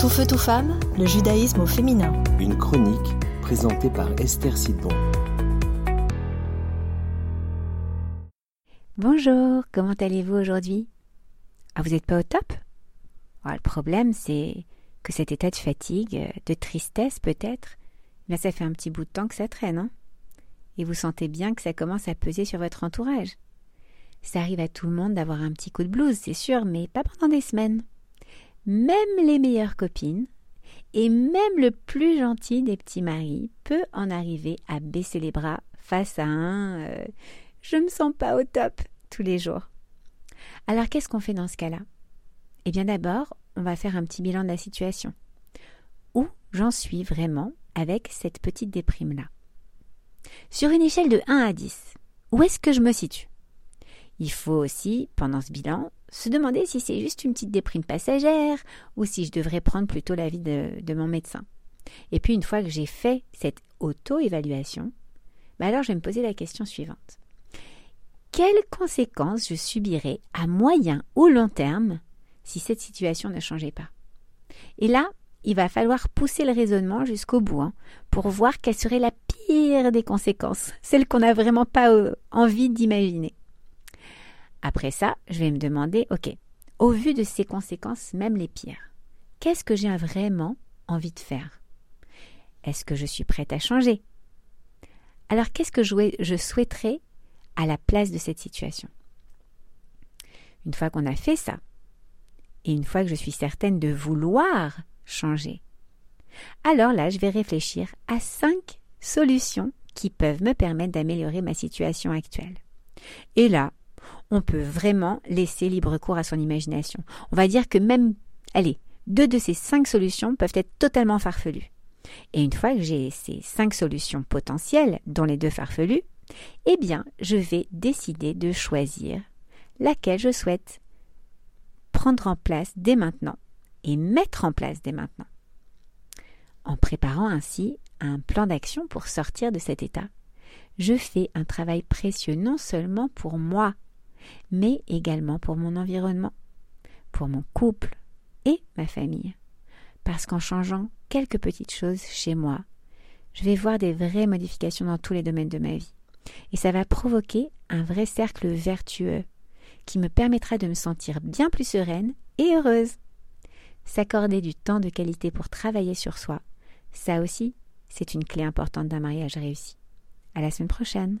Tout feu, tout femme, le judaïsme au féminin. Une chronique présentée par Esther Sidbon. Bonjour, comment allez-vous aujourd'hui? Ah, vous n'êtes pas au top? Ah, Le problème, c'est que cet état de fatigue, de tristesse peut-être, bien ça fait un petit bout de temps que ça traîne, hein Et vous sentez bien que ça commence à peser sur votre entourage. Ça arrive à tout le monde d'avoir un petit coup de blues, c'est sûr, mais pas pendant des semaines. Même les meilleures copines et même le plus gentil des petits maris peut en arriver à baisser les bras face à un euh, je me sens pas au top tous les jours. Alors qu'est-ce qu'on fait dans ce cas-là? Eh bien d'abord, on va faire un petit bilan de la situation. Où j'en suis vraiment avec cette petite déprime-là? Sur une échelle de 1 à 10, où est-ce que je me situe? Il faut aussi, pendant ce bilan, se demander si c'est juste une petite déprime passagère ou si je devrais prendre plutôt l'avis de, mon médecin. Et puis une fois que j'ai fait cette auto-évaluation, bah alors je vais me poser la question suivante. Quelles conséquences je subirais à moyen ou long terme si cette situation ne changeait pas? Et là, il va falloir pousser le raisonnement jusqu'au bout hein, pour voir quelle serait la pire des conséquences, celle qu'on n'a vraiment pas euh, envie d'imaginer. Après ça, je vais me demander, ok, au vu de ces conséquences, même les pires, qu'est-ce que j'ai vraiment envie de faire? Est-ce que je suis prête à changer? Alors qu'est-ce que je souhaiterais à la place de cette situation? Une fois qu'on a fait ça, et une fois que je suis certaine de vouloir changer, alors là, je vais réfléchir à cinq solutions qui peuvent me permettre d'améliorer ma situation actuelle. Et là, on peut vraiment laisser libre cours à son imagination. On va dire que même, allez, deux de ces cinq solutions peuvent être totalement farfelues. Et une fois que j'ai ces cinq solutions potentielles, dont les deux farfelues, eh bien, je vais décider de choisir laquelle je souhaite prendre en place dès maintenant et mettre en place dès maintenant. En préparant ainsi un plan d'action pour sortir de cet état, je fais un travail précieux non seulement pour moi mais également pour mon environnement, pour mon couple et ma famille. Parce qu'en changeant quelques petites choses chez moi, je vais voir des vraies modifications dans tous les domaines de ma vie. Et ça va provoquer un vrai cercle vertueux qui me permettra de me sentir bien plus sereine et heureuse. S'accorder du temps de qualité pour travailler sur soi, ça aussi, c'est une clé importante d'un mariage réussi. À la semaine prochaine!